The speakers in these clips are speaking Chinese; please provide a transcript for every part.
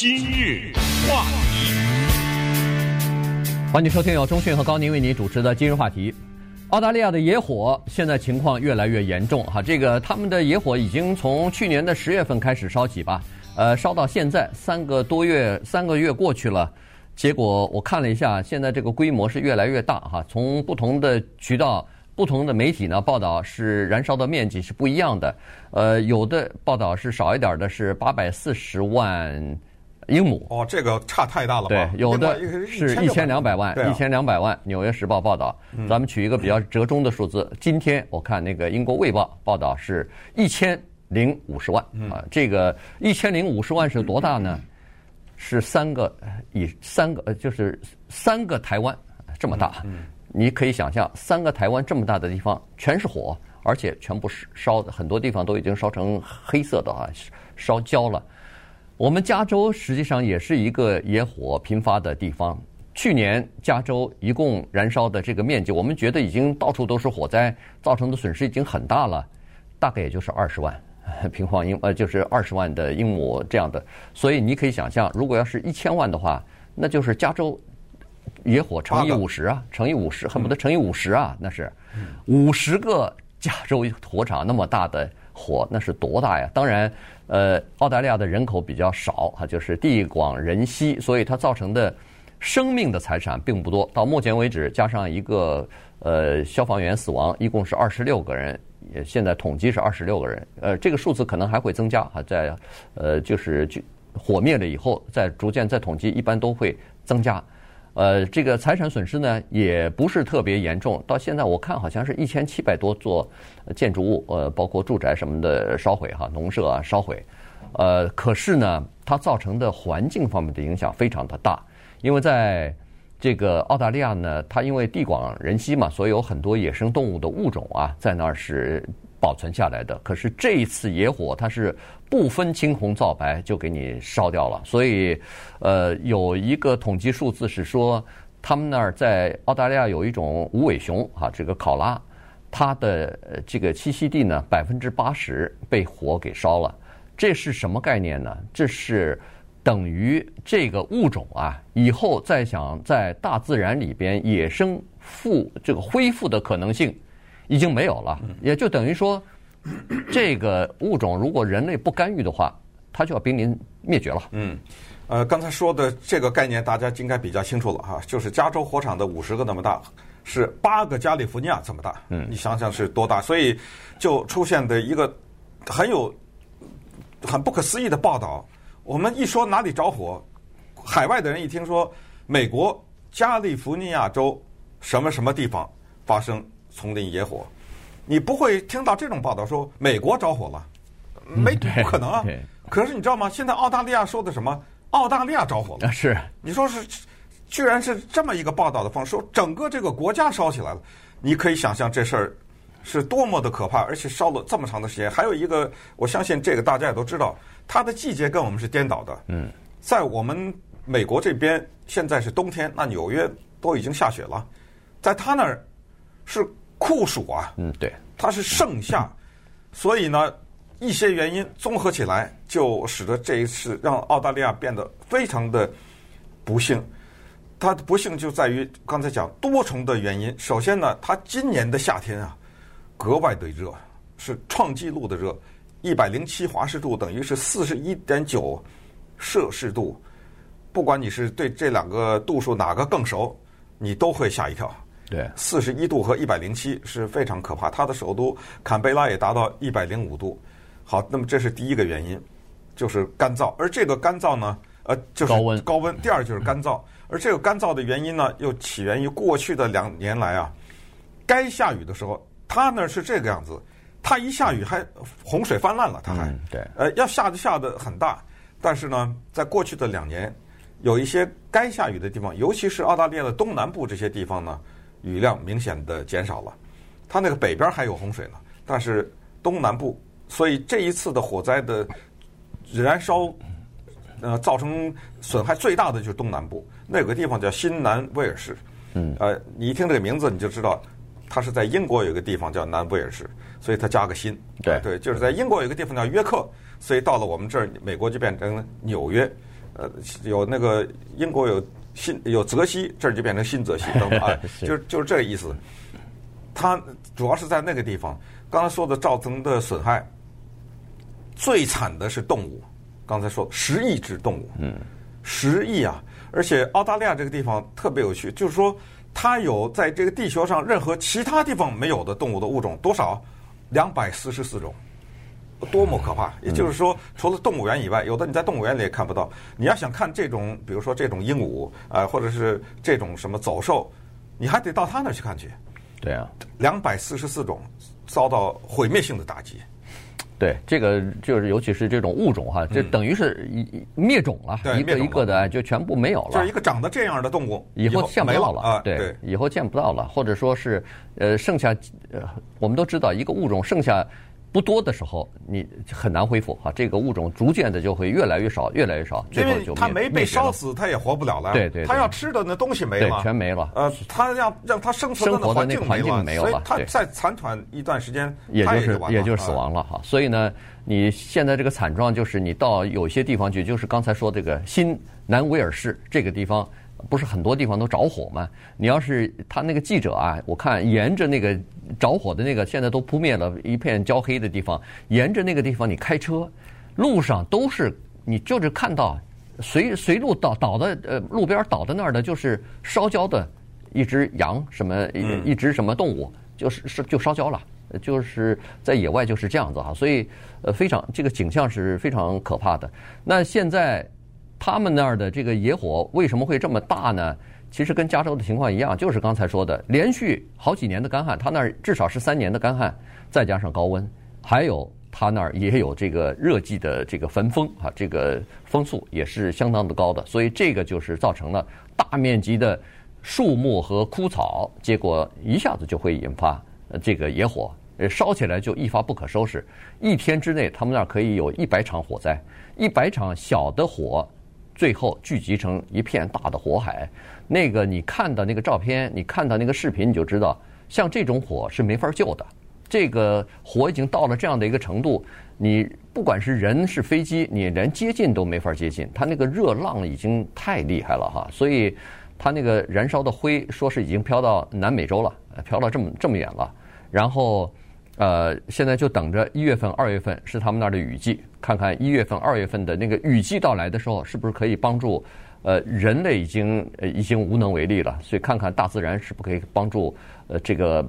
今日话题，欢迎收听由中讯和高宁为您主持的今日话题。澳大利亚的野火现在情况越来越严重哈，这个他们的野火已经从去年的十月份开始烧起吧，呃，烧到现在三个多月，三个月过去了。结果我看了一下，现在这个规模是越来越大哈。从不同的渠道、不同的媒体呢报道，是燃烧的面积是不一样的。呃，有的报道是少一点的，是八百四十万英亩。哦，这个差太大了吧？对，有的是一千两百万，一千两百万。《纽约时报》报道，咱们取一个比较折中的数字。今天我看那个英国《卫报》报道是一千零五十万啊。这个一千零五十万是多大呢？是三个以三个呃，就是三个台湾这么大，你可以想象，三个台湾这么大的地方全是火，而且全部是烧的，很多地方都已经烧成黑色的啊，烧焦了。我们加州实际上也是一个野火频发的地方。去年加州一共燃烧的这个面积，我们觉得已经到处都是火灾，造成的损失已经很大了，大概也就是二十万。平方英呃，就是二十万的英亩这样的，所以你可以想象，如果要是一千万的话，那就是加州野火乘以五十啊，乘以五十，恨不得乘以五十啊，那是五十个加州火场那么大的火，那是多大呀？当然，呃，澳大利亚的人口比较少啊，就是地广人稀，所以它造成的生命的财产并不多。到目前为止，加上一个呃消防员死亡，一共是二十六个人。现在统计是二十六个人，呃，这个数字可能还会增加哈，在呃，就是就火灭了以后，再逐渐再统计，一般都会增加。呃，这个财产损失呢，也不是特别严重。到现在我看好像是一千七百多座建筑物，呃，包括住宅什么的烧毁哈，农舍啊烧毁。呃，可是呢，它造成的环境方面的影响非常的大，因为在这个澳大利亚呢，它因为地广人稀嘛，所以有很多野生动物的物种啊，在那儿是保存下来的。可是这一次野火，它是不分青红皂白就给你烧掉了。所以，呃，有一个统计数字是说，他们那儿在澳大利亚有一种无尾熊啊，这个考拉，它的这个栖息地呢，百分之八十被火给烧了。这是什么概念呢？这是。等于这个物种啊，以后再想在大自然里边野生复这个恢复的可能性已经没有了，也就等于说，这个物种如果人类不干预的话，它就要濒临灭绝了。嗯，呃，刚才说的这个概念大家应该比较清楚了哈，就是加州火场的五十个那么大，是八个加利福尼亚这么大。嗯，你想想是多大？所以就出现的一个很有很不可思议的报道。我们一说哪里着火，海外的人一听说美国加利福尼亚州什么什么地方发生丛林野火，你不会听到这种报道说美国着火了，没不可能啊。可是你知道吗？现在澳大利亚说的什么？澳大利亚着火了。是。你说是，居然是这么一个报道的方式，说整个这个国家烧起来了。你可以想象这事儿是多么的可怕，而且烧了这么长的时间。还有一个，我相信这个大家也都知道。它的季节跟我们是颠倒的。嗯，在我们美国这边现在是冬天，那纽约都已经下雪了，在他那儿是酷暑啊。嗯，对，它是盛夏，所以呢，一些原因综合起来，就使得这一次让澳大利亚变得非常的不幸。它的不幸就在于刚才讲多重的原因。首先呢，它今年的夏天啊，格外的热，是创纪录的热。一百零七华氏度等于是四十一点九摄氏度，不管你是对这两个度数哪个更熟，你都会吓一跳。对，四十一度和一百零七是非常可怕。它的首都坎贝拉也达到一百零五度。好，那么这是第一个原因，就是干燥。而这个干燥呢，呃，就是高温。高温。第二就是干燥，而这个干燥的原因呢，又起源于过去的两年来啊，该下雨的时候，它那是这个样子。它一下雨还洪水泛滥了，它还、嗯、对，呃，要下的下的很大，但是呢，在过去的两年，有一些该下雨的地方，尤其是澳大利亚的东南部这些地方呢，雨量明显的减少了。它那个北边还有洪水呢，但是东南部，所以这一次的火灾的燃烧，呃，造成损害最大的就是东南部，那个地方叫新南威尔士。嗯，呃，你一听这个名字你就知道。它是在英国有一个地方叫南威尔士，所以它加个新。对对，就是在英国有一个地方叫约克，所以到了我们这儿，美国就变成纽约。呃，有那个英国有新有泽西，这儿就变成新泽西 等等啊，就是就是这个意思。它主要是在那个地方，刚才说的造成的损害最惨的是动物。刚才说十亿只动物，嗯，十亿啊！而且澳大利亚这个地方特别有趣，就是说它有在这个地球上任何其他地方没有的动物的物种多少？两百四十四种，多么可怕！也就是说，除了动物园以外，有的你在动物园里也看不到。你要想看这种，比如说这种鹦鹉啊，或者是这种什么走兽，你还得到他那儿去看去。对啊，两百四十四种遭到毁灭性的打击。对，这个就是尤其是这种物种哈，这等于是灭种了，一个一个的就全部没有了。就是一个长得这样的动物，以后见不到了啊！对，以后见不到了，或者说是呃，剩下呃，我们都知道，一个物种剩下。不多的时候，你很难恢复哈。这个物种逐渐的就会越来越少，越来越少，最后就它没被烧死，它也活不了了。对对，它要吃的那东西没了，全没了。呃，它要让它生存的环境环境没有了，所以它再残喘一段时间，也就是也就是死亡了哈。所以呢，你现在这个惨状就是，你到有些地方去，就是刚才说这个新南威尔士这个地方。不是很多地方都着火吗？你要是他那个记者啊，我看沿着那个着火的那个现在都扑灭了一片焦黑的地方，沿着那个地方你开车，路上都是你就是看到随随路倒倒的呃路边倒在那儿的就是烧焦的一只羊什么一一只什么动物，就是是就烧焦了，就是在野外就是这样子哈，所以呃非常这个景象是非常可怕的。那现在。他们那儿的这个野火为什么会这么大呢？其实跟加州的情况一样，就是刚才说的，连续好几年的干旱，他那儿至少是三年的干旱，再加上高温，还有他那儿也有这个热季的这个焚风啊，这个风速也是相当的高的，所以这个就是造成了大面积的树木和枯草，结果一下子就会引发这个野火，烧起来就一发不可收拾。一天之内，他们那儿可以有一百场火灾，一百场小的火。最后聚集成一片大的火海，那个你看到那个照片，你看到那个视频，你就知道，像这种火是没法救的。这个火已经到了这样的一个程度，你不管是人是飞机，你连接近都没法接近，它那个热浪已经太厉害了哈，所以它那个燃烧的灰说是已经飘到南美洲了，飘到这么这么远了，然后。呃，现在就等着一月份、二月份是他们那儿的雨季，看看一月份、二月份的那个雨季到来的时候，是不是可以帮助呃人类已经呃已经无能为力了，所以看看大自然是不是可以帮助呃这个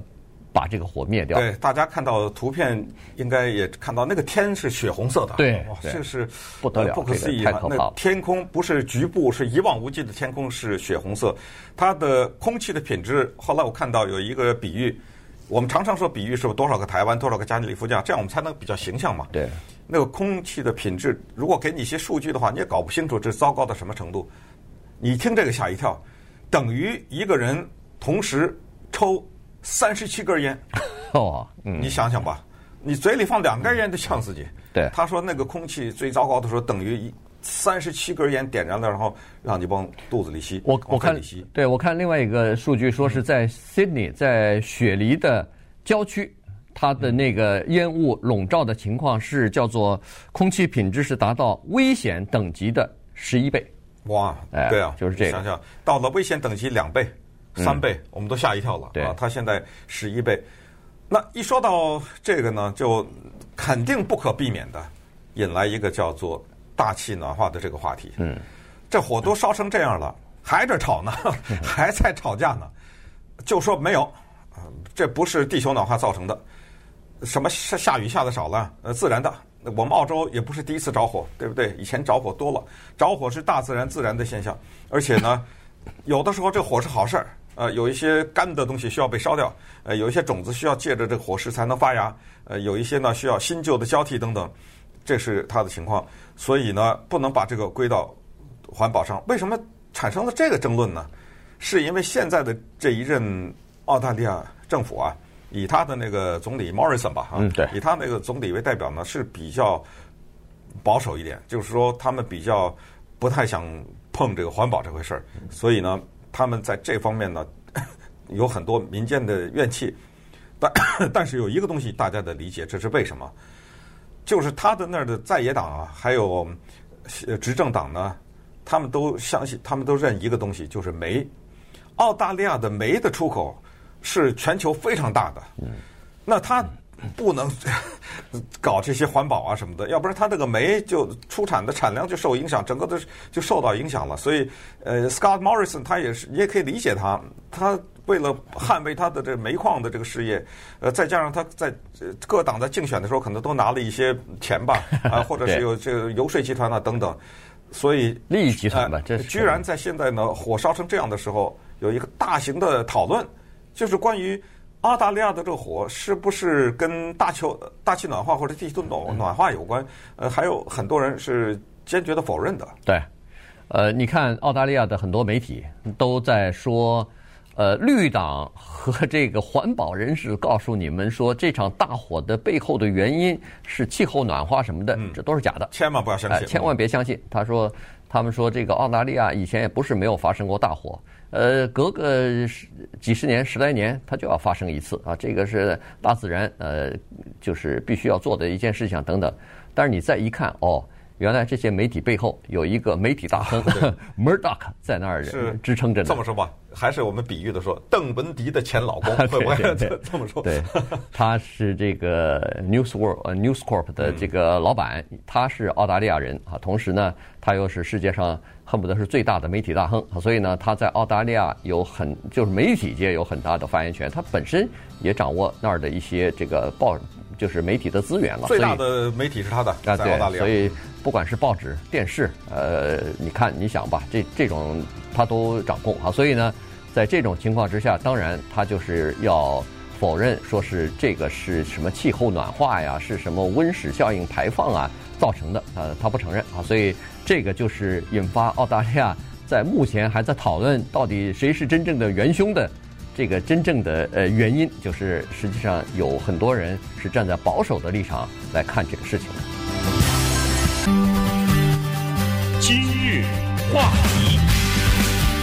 把这个火灭掉。对，大家看到图片应该也看到那个天是血红色的，对，哇，这是不得了，不可思议，太可怕了。天空不是局部，是一望无际的天空是血红色，它的空气的品质，后来我看到有一个比喻。我们常常说比喻是不多少个台湾，多少个加利福尼亚，这样我们才能比较形象嘛？对。那个空气的品质，如果给你一些数据的话，你也搞不清楚这糟糕到什么程度。你听这个吓一跳，等于一个人同时抽三十七根烟。哦，嗯。你想想吧，你嘴里放两根烟都呛自己。对。他说那个空气最糟糕的时候，等于一。三十七根烟点燃了，然后让你往肚子里吸。我我看，对我看另外一个数据说是在 Sydney，在雪梨的郊区，它的那个烟雾笼罩的情况是叫做空气品质是达到危险等级的十一倍。哇，对啊，就是这个。想想到了危险等级两倍、三倍，我们都吓一跳了。对啊，它现在十一倍。那一说到这个呢，就肯定不可避免的引来一个叫做。大气暖化的这个话题，嗯，这火都烧成这样了，还在吵呢，还在吵架呢，就说没有，这不是地球暖化造成的，什么下下雨下的少了，呃，自然的。我们澳洲也不是第一次着火，对不对？以前着火多了，着火是大自然自然的现象，而且呢，有的时候这火是好事儿，呃，有一些干的东西需要被烧掉，呃，有一些种子需要借着这个火势才能发芽，呃，有一些呢需要新旧的交替等等。这是他的情况，所以呢，不能把这个归到环保上。为什么产生了这个争论呢？是因为现在的这一任澳大利亚政府啊，以他的那个总理 Morrison 吧，嗯，对，以他那个总理为代表呢，是比较保守一点，就是说他们比较不太想碰这个环保这回事儿，所以呢，他们在这方面呢 有很多民间的怨气，但 但是有一个东西大家的理解，这是为什么？就是他的那儿的在野党啊，还有执政党呢，他们都相信，他们都认一个东西，就是煤。澳大利亚的煤的出口是全球非常大的，那它不能 搞这些环保啊什么的，要不然它这个煤就出产的产量就受影响，整个都就受到影响了。所以，呃，Scott Morrison 他也是，你也可以理解他，他为了捍卫他的这煤矿的这个事业，呃，再加上他在各党在竞选的时候可能都拿了一些钱吧，啊，或者是有这个游说集团啊等等。所以利益集团吧，这居然在现在呢，火烧成这样的时候，有一个大型的讨论，就是关于澳大利亚的这个火是不是跟大球大气暖化或者地球暖暖化有关？呃，还有很多人是坚决的否认的。对，呃，你看澳大利亚的很多媒体都在说。呃，绿党和这个环保人士告诉你们说，这场大火的背后的原因是气候暖化什么的，这都是假的，千万不要相信，千万别相信。他说，他们说这个澳大利亚以前也不是没有发生过大火，呃，隔个十几十年、十来年，它就要发生一次啊，这个是大自然呃，就是必须要做的一件事情等等。但是你再一看，哦。原来这些媒体背后有一个媒体大亨 Murdoch 在那儿支撑着呢。这么说吧，还是我们比喻的说，邓文迪的前老公，会不会这么说？对，他是这个 News World 呃 News Corp 的这个老板，他是澳大利亚人啊，同时呢，他又是世界上恨不得是最大的媒体大亨，所以呢，他在澳大利亚有很就是媒体界有很大的发言权，他本身也掌握那儿的一些这个报就是媒体的资源了。最大的媒体是他的啊，在澳大利亚，所以。不管是报纸、电视，呃，你看，你想吧，这这种他都掌控啊，所以呢，在这种情况之下，当然他就是要否认，说是这个是什么气候暖化呀，是什么温室效应排放啊造成的，呃，他不承认啊，所以这个就是引发澳大利亚在目前还在讨论到底谁是真正的元凶的这个真正的呃原因，就是实际上有很多人是站在保守的立场来看这个事情。今日话题，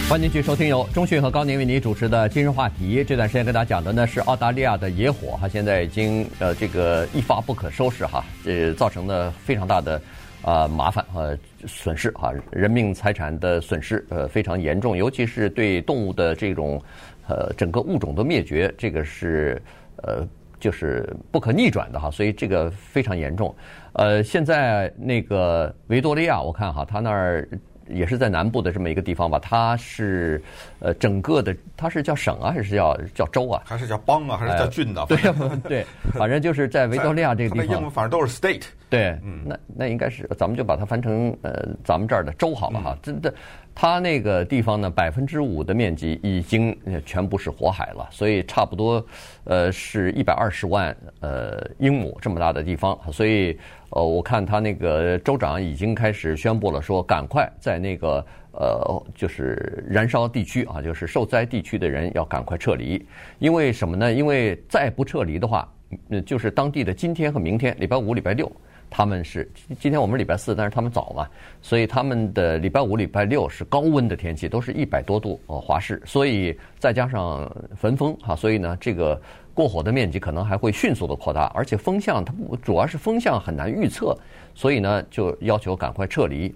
欢迎继续收听由中讯和高宁为您主持的今日话题。这段时间跟大家讲的呢是澳大利亚的野火，哈，现在已经呃这个一发不可收拾哈，呃造成了非常大的啊、呃、麻烦和损失哈，人命财产的损失呃非常严重，尤其是对动物的这种呃整个物种的灭绝，这个是呃。就是不可逆转的哈，所以这个非常严重。呃，现在那个维多利亚，我看哈，它那儿也是在南部的这么一个地方吧，它是呃整个的，它是叫省啊，还是叫叫州啊？还是叫邦啊？还是叫郡呢？对对，反正就是在维多利亚这个地方。英文反正都是 state。对，嗯，那那应该是咱们就把它翻成呃咱们这儿的州好了哈，真的。它那个地方呢，百分之五的面积已经全部是火海了，所以差不多，呃，是一百二十万呃英亩这么大的地方，所以呃，我看他那个州长已经开始宣布了，说赶快在那个呃就是燃烧地区啊，就是受灾地区的人要赶快撤离，因为什么呢？因为再不撤离的话，呃，就是当地的今天和明天，礼拜五、礼拜六。他们是今天我们礼拜四，但是他们早嘛，所以他们的礼拜五、礼拜六是高温的天气，都是一百多度哦华氏，所以再加上焚风哈，所以呢，这个过火的面积可能还会迅速的扩大，而且风向它不主要是风向很难预测，所以呢就要求赶快撤离，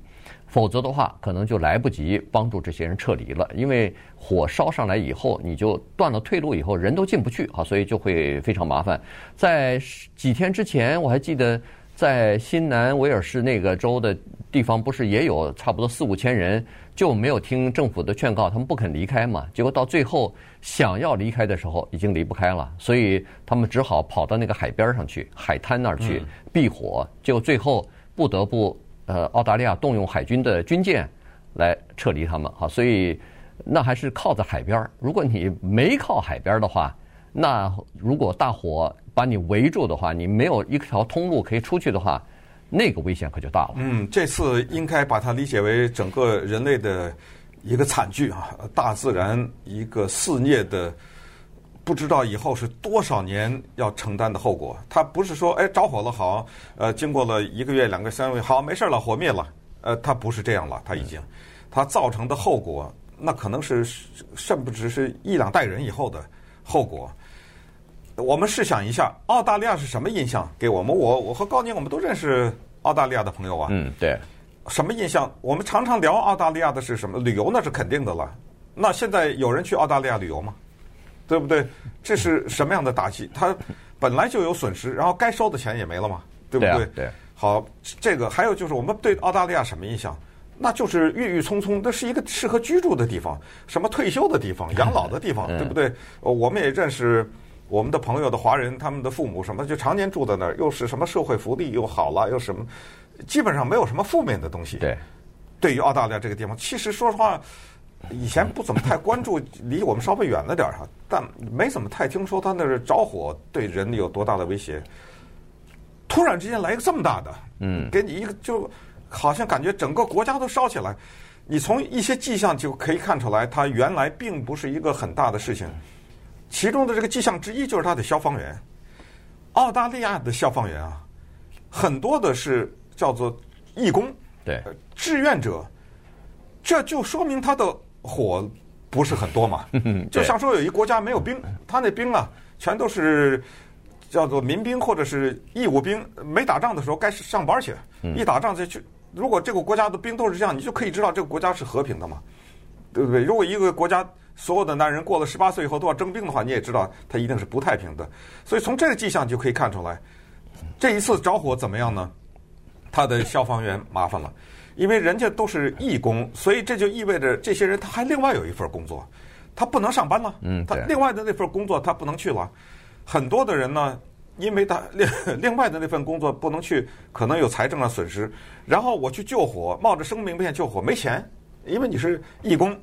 否则的话可能就来不及帮助这些人撤离了，因为火烧上来以后你就断了退路以后人都进不去啊，所以就会非常麻烦。在几天之前我还记得。在新南威尔士那个州的地方，不是也有差不多四五千人就没有听政府的劝告，他们不肯离开嘛？结果到最后想要离开的时候，已经离不开了，所以他们只好跑到那个海边上去，海滩那儿去避火。结果最后不得不呃，澳大利亚动用海军的军舰来撤离他们。哈，所以那还是靠在海边。如果你没靠海边的话，那如果大火把你围住的话，你没有一条通路可以出去的话，那个危险可就大了。嗯，这次应该把它理解为整个人类的一个惨剧啊，大自然一个肆虐的，不知道以后是多少年要承担的后果。它不是说哎着火了好，呃，经过了一个月、两个、三个月，好没事了，火灭了。呃，它不是这样了，它已经，它造成的后果，那可能是甚不只是一两代人以后的后果。我们试想一下，澳大利亚是什么印象给我们？我我和高宁我们都认识澳大利亚的朋友啊。嗯，对。什么印象？我们常常聊澳大利亚的是什么？旅游那是肯定的了。那现在有人去澳大利亚旅游吗？对不对？这是什么样的打击？他本来就有损失，然后该收的钱也没了嘛，对不对？对，对。好，这个还有就是我们对澳大利亚什么印象？那就是郁郁葱葱，那是一个适合居住的地方，什么退休的地方、养老的地方，对不对？我们也认识我们的朋友的华人，他们的父母什么就常年住在那儿，又是什么社会福利又好了，又什么，基本上没有什么负面的东西。对，对于澳大利亚这个地方，其实说实话，以前不怎么太关注，离我们稍微远了点儿哈，但没怎么太听说他那是着火对人有多大的威胁。突然之间来一个这么大的，嗯，给你一个就。好像感觉整个国家都烧起来，你从一些迹象就可以看出来，它原来并不是一个很大的事情。其中的这个迹象之一就是它的消防员，澳大利亚的消防员啊，很多的是叫做义工，对，志愿者，这就说明他的火不是很多嘛。就像说有一国家没有兵，他那兵啊，全都是。叫做民兵或者是义务兵，没打仗的时候该上班去，一打仗就去。如果这个国家的兵都是这样，你就可以知道这个国家是和平的嘛，对不对？如果一个国家所有的男人过了十八岁以后都要征兵的话，你也知道他一定是不太平的。所以从这个迹象就可以看出来，这一次着火怎么样呢？他的消防员麻烦了，因为人家都是义工，所以这就意味着这些人他还另外有一份工作，他不能上班了。嗯，他另外的那份工作他不能去了。很多的人呢，因为他 另另外的那份工作不能去，可能有财政的损失。然后我去救火，冒着生命危险救火，没钱，因为你是义工，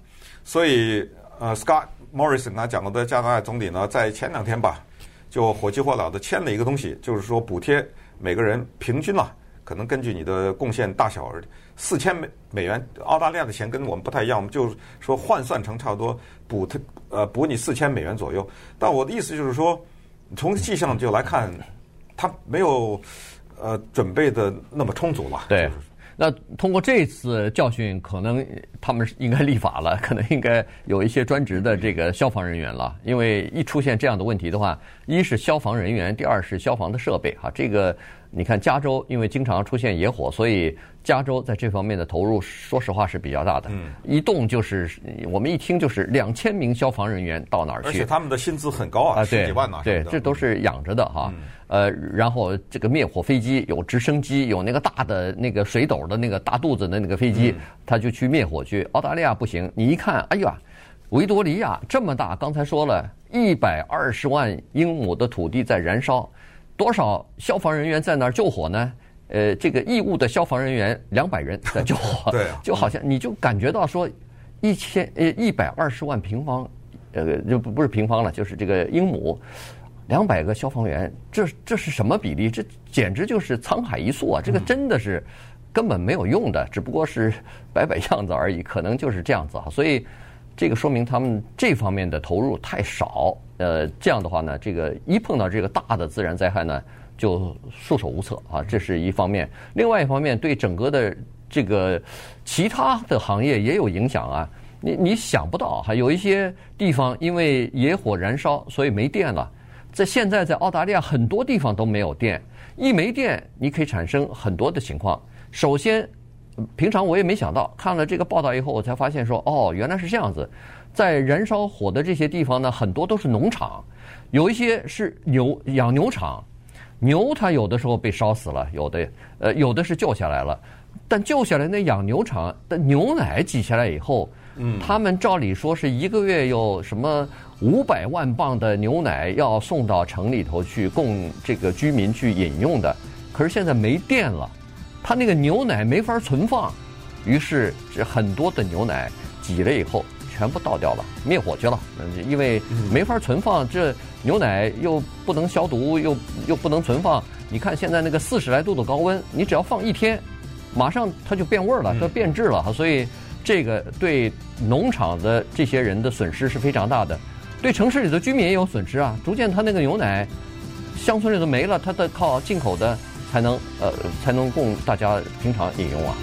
所以呃，Scott Morrison 呢讲的加拿大总理呢，在前两天吧，就火急火燎的签了一个东西，就是说补贴每个人平均啊，可能根据你的贡献大小而四千美美元。澳大利亚的钱跟我们不太一样，我们就说换算成差不多补贴呃补你四千美元左右。但我的意思就是说。从迹象就来看，他没有呃准备的那么充足了。对，那通过这次教训，可能他们应该立法了，可能应该有一些专职的这个消防人员了。因为一出现这样的问题的话，一是消防人员，第二是消防的设备啊，这个。你看加州，因为经常出现野火，所以加州在这方面的投入，说实话是比较大的。嗯，一动就是我们一听就是两千名消防人员到哪儿去？而且他们的薪资很高啊，十几万呢。对，这都是养着的哈。呃，然后这个灭火飞机有直升机，有那个大的那个水斗的那个大肚子的那个飞机，他就去灭火去。澳大利亚不行，你一看，哎呀，维多利亚这么大，刚才说了一百二十万英亩的土地在燃烧。多少消防人员在那儿救火呢？呃，这个义务的消防人员两百人在救火，对，就好像你就感觉到说，一千呃一百二十万平方，呃，就不不是平方了，就是这个英亩，两百个消防员，这这是什么比例？这简直就是沧海一粟啊！这个真的是根本没有用的，只不过是摆摆样子而已，可能就是这样子啊，所以。这个说明他们这方面的投入太少，呃，这样的话呢，这个一碰到这个大的自然灾害呢，就束手无策啊，这是一方面。另外一方面，对整个的这个其他的行业也有影响啊。你你想不到，哈有一些地方因为野火燃烧，所以没电了。在现在在澳大利亚很多地方都没有电，一没电，你可以产生很多的情况。首先。平常我也没想到，看了这个报道以后，我才发现说，哦，原来是这样子。在燃烧火的这些地方呢，很多都是农场，有一些是牛养牛场，牛它有的时候被烧死了，有的呃有的是救下来了，但救下来那养牛场的牛奶挤下来以后，嗯，他们照理说是一个月有什么五百万磅的牛奶要送到城里头去供这个居民去饮用的，可是现在没电了。他那个牛奶没法存放，于是这很多的牛奶挤了以后全部倒掉了，灭火去了。因为没法存放，这牛奶又不能消毒，又又不能存放。你看现在那个四十来度的高温，你只要放一天，马上它就变味儿了，它变质了。所以这个对农场的这些人的损失是非常大的，对城市里的居民也有损失啊。逐渐它那个牛奶乡村里都没了，它的靠进口的。才能呃，才能供大家平常饮用啊。